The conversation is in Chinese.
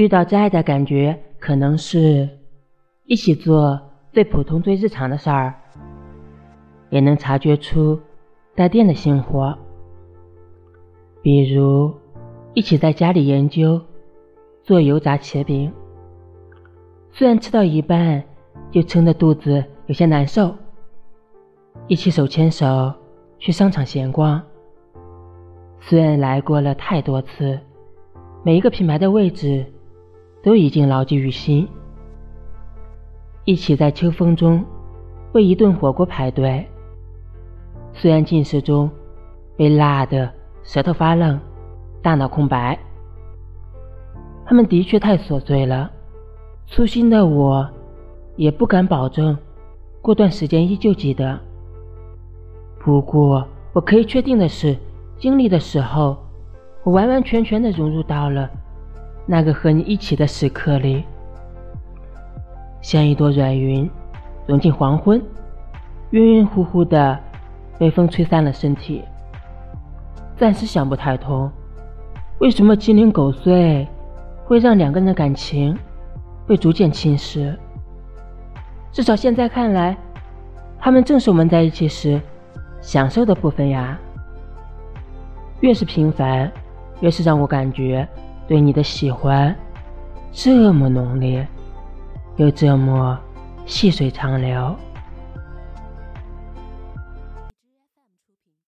遇到真爱的感觉，可能是一起做最普通、最日常的事儿，也能察觉出带电的 sinh 活，比如一起在家里研究做油炸茄饼，虽然吃到一半就撑得肚子有些难受，一起手牵手去商场闲逛，虽然来过了太多次，每一个品牌的位置。都已经牢记于心。一起在秋风中为一顿火锅排队，虽然进食中被辣的舌头发冷、大脑空白，他们的确太琐碎了。粗心的我也不敢保证过段时间依旧记得。不过我可以确定的是，经历的时候，我完完全全的融入到了。那个和你一起的时刻里，像一朵软云，融进黄昏，晕晕乎乎的，被风吹散了身体。暂时想不太通，为什么鸡零狗碎会让两个人的感情被逐渐侵蚀？至少现在看来，他们正是我们在一起时享受的部分呀。越是平凡，越是让我感觉。对你的喜欢这么浓烈，又这么细水长流。